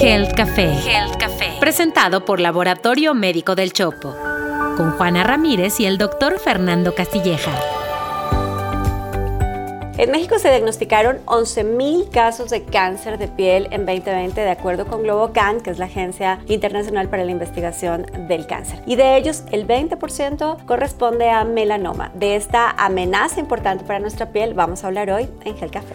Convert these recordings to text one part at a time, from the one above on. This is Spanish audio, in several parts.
Health Café. Health Café. Presentado por Laboratorio Médico del Chopo. Con Juana Ramírez y el doctor Fernando Castilleja. En México se diagnosticaron 11.000 casos de cáncer de piel en 2020 de acuerdo con GloboCan, que es la Agencia Internacional para la Investigación del Cáncer. Y de ellos, el 20% corresponde a melanoma. De esta amenaza importante para nuestra piel vamos a hablar hoy en Gel Café.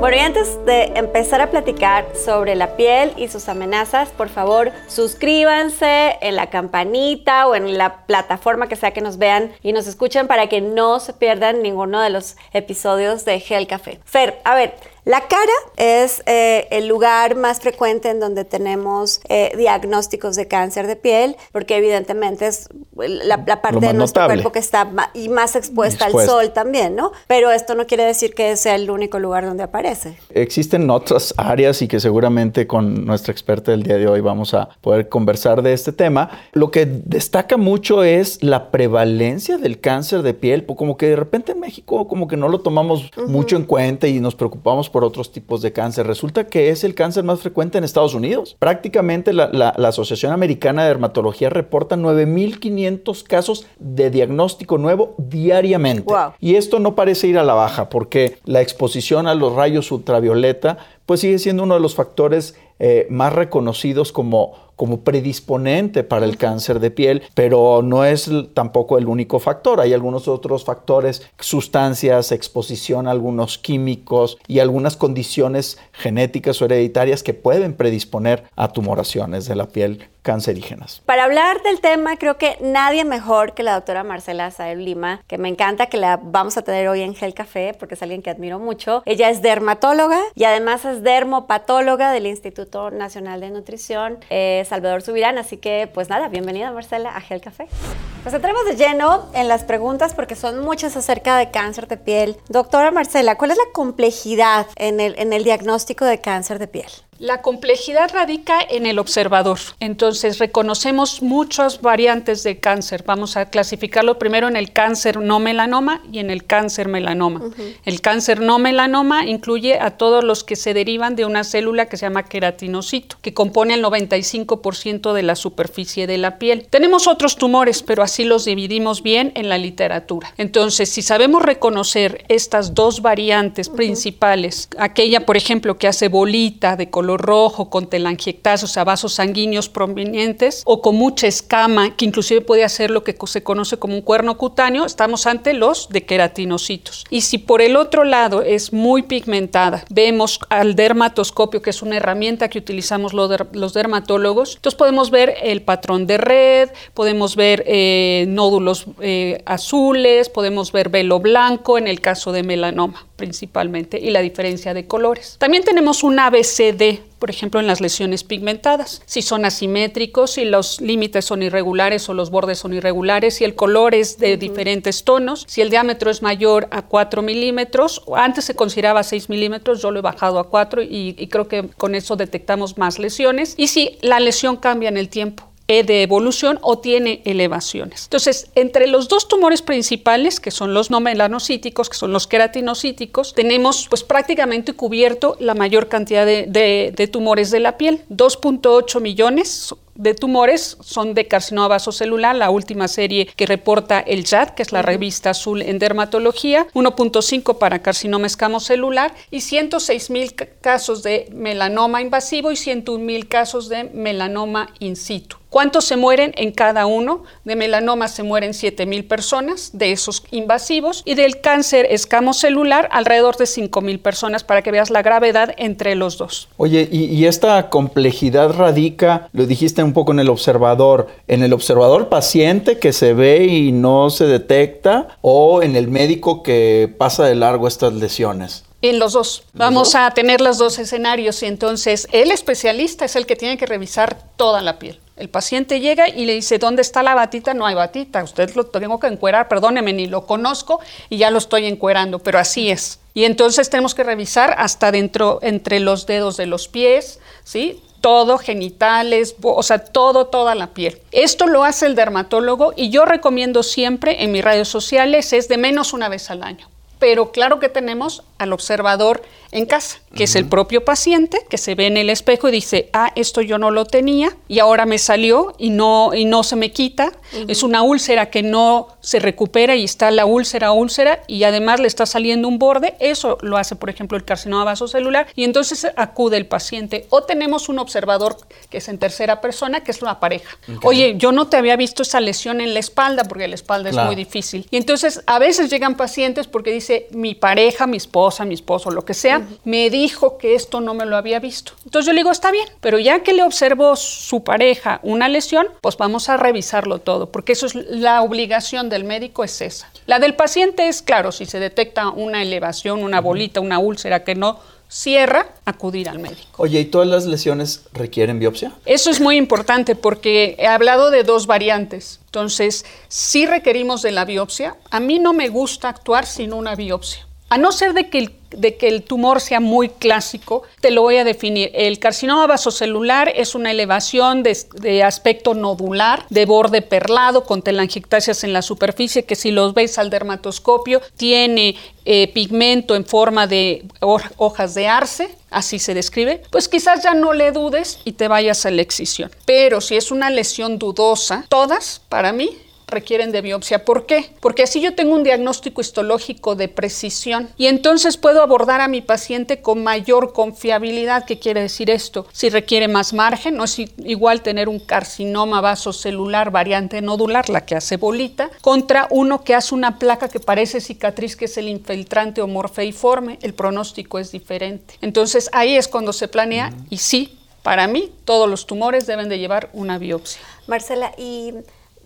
Bueno, y antes de empezar a platicar sobre la piel y sus amenazas, por favor, suscríbanse en la campanita o en la plataforma que sea que nos vean y nos escuchen para que no se pierdan ninguno de los episodios de Gel Café. Fer, a ver, la cara es eh, el lugar más frecuente en donde tenemos eh, diagnósticos de cáncer de piel, porque evidentemente es la, parte de nuestro cuerpo que está y más expuesta, al sol también, ¿no? Pero esto no quiere decir que sea el único lugar donde aparece. Existen otras áreas y que seguramente con nuestra experta del día de hoy vamos a poder conversar de este tema. Lo que destaca mucho es la prevalencia del cáncer de piel, como que de repente en México como que no lo tomamos mucho en cuenta y nos preocupamos por otros tipos de cáncer. Resulta que es el cáncer más frecuente en Estados Unidos. Prácticamente la, Asociación Americana de Dermatología reporta 9.500 casos de diagnóstico nuevo diariamente. Y esto no parece ir a la baja porque la exposición a los rayos ultravioleta pues sigue siendo uno de los factores eh, más reconocidos como como predisponente para el cáncer de piel, pero no es tampoco el único factor. Hay algunos otros factores, sustancias, exposición a algunos químicos y algunas condiciones genéticas o hereditarias que pueden predisponer a tumoraciones de la piel cancerígenas. Para hablar del tema, creo que nadie mejor que la doctora Marcela Sael Lima, que me encanta que la vamos a tener hoy en Gel Café, porque es alguien que admiro mucho. Ella es dermatóloga y además es dermopatóloga del Instituto Nacional de Nutrición. Salvador Subirán. Así que, pues nada, bienvenida Marcela a Gel Café. Nos entremos de lleno en las preguntas porque son muchas acerca de cáncer de piel. Doctora Marcela, ¿cuál es la complejidad el, en el diagnóstico de cáncer de piel? La complejidad radica en el observador. Entonces, reconocemos muchas variantes de cáncer. Vamos a clasificarlo primero en el cáncer no melanoma y en el cáncer melanoma. El cáncer no melanoma incluye a todos los que se derivan de una célula que se llama queratinocito, que compone el 95% de la superficie de la piel. Tenemos otros tumores, pero así los dividimos bien en la literatura. Entonces, si sabemos reconocer estas dos variantes principales, aquella, por ejemplo, que hace bolita de color rojo, con telangiectasia, o sea, vasos sanguíneos prominentes, o con mucha escama, que inclusive puede hacer lo que se conoce como un cuerno cutáneo, estamos ante los de queratinocitos. Y si por el otro lado es muy pigmentada, vemos al dermatoscopio, que es una herramienta que utilizamos los dermatólogos, entonces podemos ver el patrón de red, podemos ver eh, nódulos eh, azules, podemos ver velo blanco en el caso de melanoma principalmente y la diferencia de colores. También tenemos un ABCD, por ejemplo, en las lesiones pigmentadas. Si son asimétricos, si los límites son irregulares o los bordes son irregulares, si el color es de diferentes tonos, si el diámetro es mayor a 4 milímetros, antes se consideraba 6 milímetros, yo lo he bajado a 4 y, y creo que con eso detectamos más lesiones. Y si la lesión cambia en el tiempo de evolución o tiene elevaciones. Entonces, entre los dos tumores principales, que son los no melanocíticos, que son los queratinocíticos, tenemos pues prácticamente cubierto la mayor cantidad de, de tumores de la piel, 2.8 millones de tumores son de carcinoma vasocelular, la última serie que reporta el JAD, que es la revista azul en dermatología, 1.5 para carcinoma escamocelular y 106 mil casos de melanoma invasivo y 101 mil casos de melanoma in situ. ¿Cuántos se mueren en cada uno? De melanoma se mueren 7 mil personas, de esos invasivos, y del cáncer escamocelular alrededor de 5 mil personas, para que veas la gravedad entre los dos. Oye, y, y esta complejidad radica, lo dijiste un poco en el observador, en el observador paciente que se ve y no se detecta o en el médico que pasa de largo estas lesiones. En los dos. Vamos a tener los dos escenarios y entonces el especialista es el que tiene que revisar toda la piel. El paciente llega y le dice, ¿dónde está la batita? No hay batita, usted lo tengo que encuerar, perdóneme, ni lo conozco y ya lo estoy encuerando, pero así es. Y entonces tenemos que revisar hasta dentro, entre los dedos de los pies, ¿sí? todo, genitales, o sea, todo, toda la piel. Esto lo hace el dermatólogo y yo recomiendo siempre en mis redes sociales es de menos una vez al año. Pero claro que tenemos al observador en casa, que es el propio paciente que se ve en el espejo y dice, ah, esto yo no lo tenía y ahora me salió y no, y no se me quita. Es una úlcera que no se recupera y está la úlcera, úlcera y además le está saliendo un borde. Eso lo hace, por ejemplo, el carcinoma vasocelular y entonces acude el paciente. O tenemos un observador que es en tercera persona, que es una pareja. Oye, yo no te había visto esa lesión en la espalda porque la espalda es muy difícil. Y entonces a veces llegan pacientes porque dice, mi pareja, mi esposa, mi esposo, lo que sea, me dijo que esto no me lo había visto. Entonces yo le digo, está bien, pero ya que le observó su pareja una lesión, pues vamos a revisarlo todo, porque eso es la obligación del médico, es esa. La del paciente es, claro, si se detecta una elevación, una bolita, una úlcera que no cierra, acudir al médico. Oye, ¿y todas las lesiones requieren biopsia? Eso es muy importante porque he hablado de dos variantes. Entonces, si requerimos de la biopsia. A mí no me gusta actuar sin una biopsia. A no ser de que el tumor sea muy clásico, te lo voy a definir. El carcinoma vasocelular es una elevación de, aspecto nodular, de borde perlado, con telangiectasias en la superficie, que si los veis al dermatoscopio, tiene eh, pigmento en forma de hojas de arce, así se describe, pues quizás ya no le dudes y te vayas a la excisión. Pero si es una lesión dudosa, todas, para mí, requieren de biopsia. ¿Por qué? Porque así yo tengo un diagnóstico histológico de precisión y entonces puedo abordar a mi paciente con mayor confiabilidad. ¿Qué quiere decir esto? Si requiere más margen, no es igual tener un carcinoma vasocelular variante nodular, la que hace bolita, contra uno que hace una placa que parece cicatriz, que es el infiltrante o morfeiforme. El pronóstico es diferente. Entonces ahí es cuando se planea y sí, para mí todos los tumores deben de llevar una biopsia. Marcela, y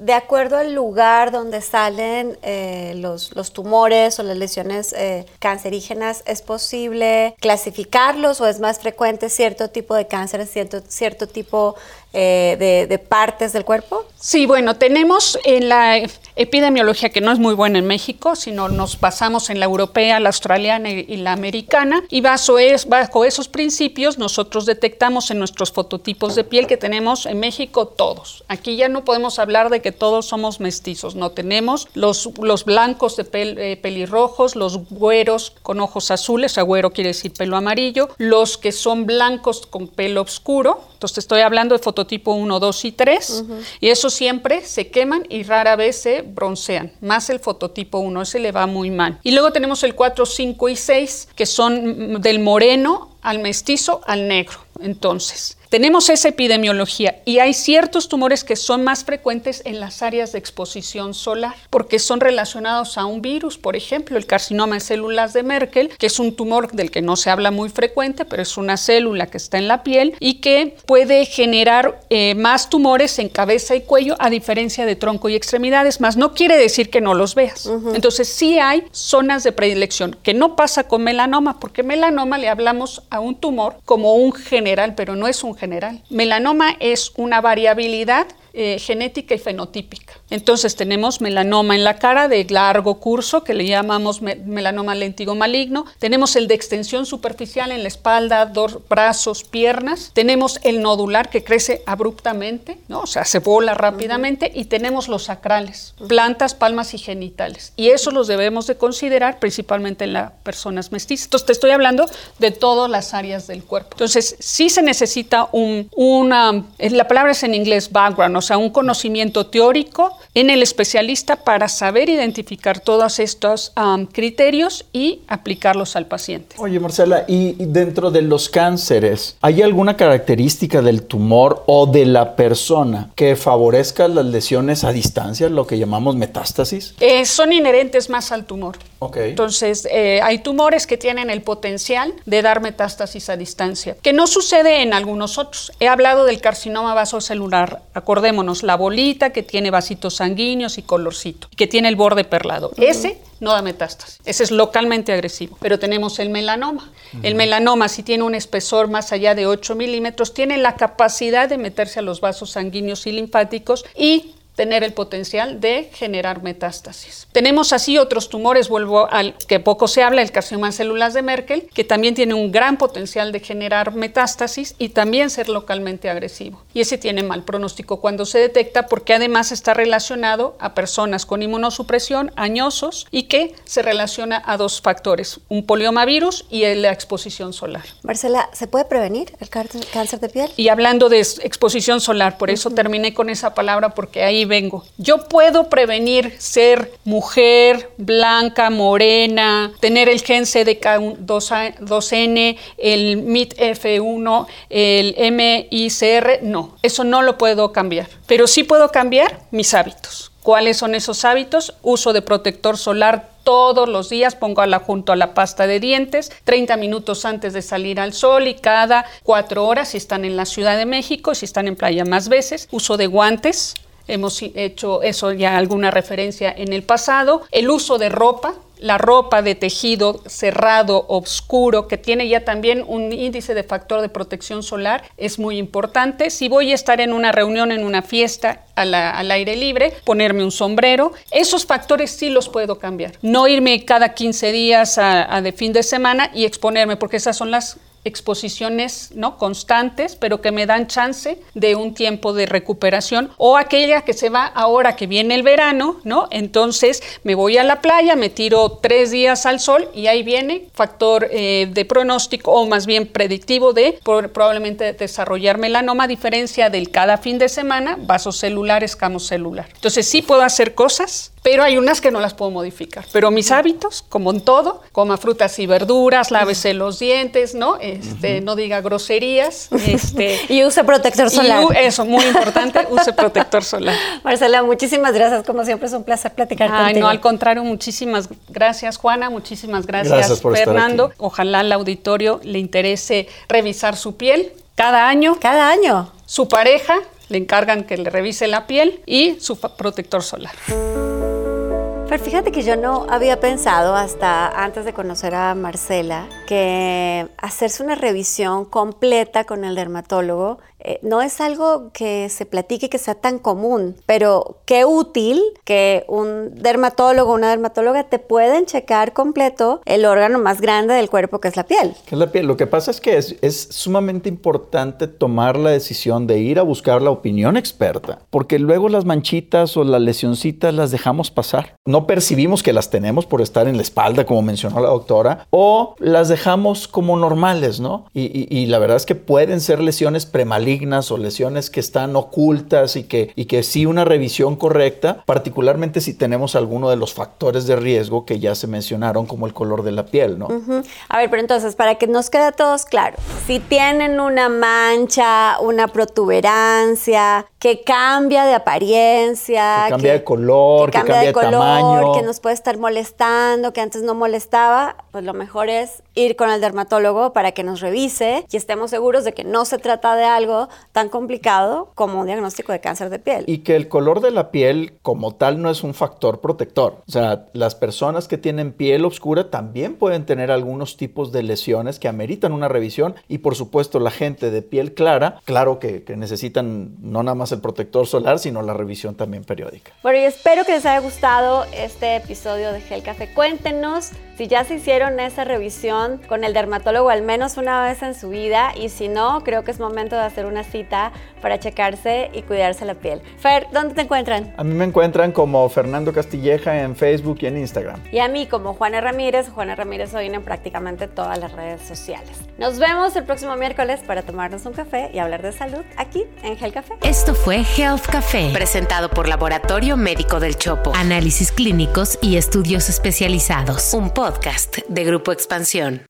de acuerdo al lugar donde salen eh, los, los, tumores o las lesiones eh, cancerígenas, ¿es posible clasificarlos o es más frecuente cierto tipo de cáncer, cierto, cierto tipo eh, de, partes del cuerpo? Sí, bueno, tenemos en la epidemiología que no es muy buena en México, sino nos basamos en la europea, la australiana y, la americana, y bajo, es, bajo esos principios nosotros detectamos en nuestros fototipos de piel que tenemos en México todos. Aquí ya no podemos hablar de que todos somos mestizos, no tenemos los, los blancos de eh, pelirrojos, los güeros con ojos azules, agüero quiere decir pelo amarillo, los que son blancos con pelo oscuro, entonces estoy hablando de fototipo 1, 2 y 3. Y esos siempre se queman y rara vez se broncean. Más el fototipo 1, ese le va muy mal. Y luego tenemos el 4, 5 y 6, que son del moreno al mestizo al negro. Entonces, tenemos esa epidemiología y hay ciertos tumores que son más frecuentes en las áreas de exposición solar porque son relacionados a un virus, por ejemplo, el carcinoma de células de Merkel, que es un tumor del que no se habla muy frecuente, pero es una célula que está en la piel y que puede generar eh, más tumores en cabeza y cuello a diferencia de tronco y extremidades, más no quiere decir que no los veas. Entonces sí hay zonas de predilección, que no pasa con melanoma, porque melanoma le hablamos a un tumor como un general, pero no es un general. Melanoma es una variabilidad eh, genética y fenotípica. Entonces tenemos melanoma en la cara de largo curso, que le llamamos melanoma lentigo maligno. Tenemos el de extensión superficial en la espalda, dos brazos, piernas. Tenemos el nodular que crece abruptamente, ¿no? o sea, se bola rápidamente. Y tenemos los sacrales, plantas, palmas y genitales. Y eso los debemos de considerar principalmente en las personas mestizas. Entonces te estoy hablando de todas las áreas del cuerpo. Entonces sí se necesita un, una, la palabra es en inglés background, o sea, un conocimiento teórico en el especialista para saber identificar todos estos criterios y aplicarlos al paciente. Oye, Marcela, y dentro de los cánceres, ¿hay alguna característica del tumor o de la persona que favorezca las lesiones a distancia, lo que llamamos metástasis? Eh, son inherentes más al tumor. Entonces, eh, hay tumores que tienen el potencial de dar metástasis a distancia, que no sucede en algunos otros. He hablado del carcinoma vasocelular, acordémonos, la bolita que tiene vasitos sanguíneos y colorcito, que tiene el borde perlado. Ese no da metástasis. Ese es localmente agresivo. Pero tenemos el melanoma. El melanoma, si tiene un espesor más allá de 8 milímetros, tiene la capacidad de meterse a los vasos sanguíneos y linfáticos y tener el potencial de generar metástasis. Tenemos así otros tumores, vuelvo al que poco se habla, el carcinoma de células de Merkel, que también tiene un gran potencial de generar metástasis y también ser localmente agresivo. Y ese tiene mal pronóstico cuando se detecta porque además está relacionado a personas con inmunosupresión, añosos y que se relaciona a dos factores, un poliomavirus y la exposición solar. Marcela, ¿se puede prevenir el cáncer de piel? Y hablando de exposición solar, por eso terminé con esa palabra porque ahí vengo. Yo puedo prevenir ser mujer, blanca, morena, tener el gen CDK2N, el MIT-F1, el MICR. No, eso no lo puedo cambiar. Pero sí puedo cambiar mis hábitos. ¿Cuáles son esos hábitos? Uso de protector solar todos los días, pongo la, junto a la pasta de dientes, 30 minutos antes de salir al sol y cada cuatro horas si están en la Ciudad de México, si están en playa más veces. Uso de guantes, hemos hecho eso ya alguna referencia en el pasado. El uso de ropa, la ropa de tejido cerrado, oscuro, que tiene ya también un índice de factor de protección solar, es muy importante. Si voy a estar en una reunión, en una fiesta al aire libre, ponerme un sombrero, esos factores sí los puedo cambiar. No irme cada 15 días a de fin de semana y exponerme, porque esas son las exposiciones no constantes, pero que me dan chance de un tiempo de recuperación o aquella que se va ahora que viene el verano, ¿no? Entonces me voy a la playa, me tiro tres días al sol y ahí viene factor eh, de pronóstico o más bien predictivo de probablemente desarrollar melanoma, a diferencia del cada fin de semana, vaso celular, escamo celular. Entonces sí puedo hacer cosas pero hay unas que no las puedo modificar. Pero mis hábitos, como en todo, coma frutas y verduras, lávese los dientes, ¿no? Este, no diga groserías. Este, y use protector solar. eso, muy importante, use protector solar. Marcela, muchísimas gracias. Como siempre es un placer platicar Ay, contigo. no, al contrario, muchísimas gracias, Juana. Muchísimas gracias, Fernando. Ojalá al auditorio le interese revisar su piel cada año. Cada año. Su pareja le encargan que le revise la piel y su protector solar. Pero fíjate que yo no había pensado hasta antes de conocer a Marcela que hacerse una revisión completa con el dermatólogo eh, no es algo que se platique que sea tan común, pero qué útil que un dermatólogo o una dermatóloga te pueden checar completo el órgano más grande del cuerpo que es la piel. Que es la piel. Lo que pasa es que es, es sumamente importante tomar la decisión de ir a buscar la opinión experta, porque luego las manchitas o las lesioncitas las dejamos pasar. No percibimos que las tenemos por estar en la espalda, como mencionó la doctora, o las dejamos como normales, ¿no? Y, y la verdad es que pueden ser lesiones premalignas o lesiones que están ocultas y que, y que sí una revisión correcta, particularmente si tenemos alguno de los factores de riesgo que ya se mencionaron, como el color de la piel, ¿no? A ver, pero entonces, para que nos quede a todos claro, si tienen una mancha, una protuberancia, que cambia de apariencia, que cambia de color, que cambia, de, color, tamaño, que nos puede estar molestando, que antes no molestaba, pues lo mejor es ir con el dermatólogo para que nos revise y estemos seguros de que no se trata de algo tan complicado como un diagnóstico de cáncer de piel. Y que el color de la piel como tal no es un factor protector. O sea, las personas que tienen piel oscura también pueden tener algunos tipos de lesiones que ameritan una revisión y por supuesto la gente de piel clara, claro que, que necesitan no nada más el protector solar, sino la revisión también periódica. Bueno, y espero que les haya gustado este episodio de Gel Café. Cuéntenos si ya se hicieron esa revisión con el dermatólogo al menos una vez en su vida y si no, creo que es momento de hacer una cita para checarse y cuidarse la piel. Fer, ¿dónde te encuentran? A mí me encuentran como Fernando Castilleja en Facebook y en Instagram. Y a mí como Juana Ramírez. Juana Ramírez hoy en prácticamente todas las redes sociales. Nos vemos el próximo miércoles para tomarnos un café y hablar de salud aquí en Health Café. Esto fue Health Café, presentado por Laboratorio Médico del Chopo. Análisis clínicos y estudios especializados. Un podcast de Grupo Expansión.